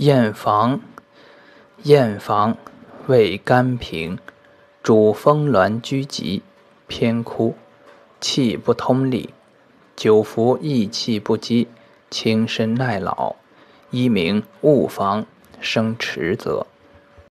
燕房，燕房，为甘平，主风挛拘急，偏枯，气不通利，久服益气不饥，轻身耐老，一名勿房生迟则。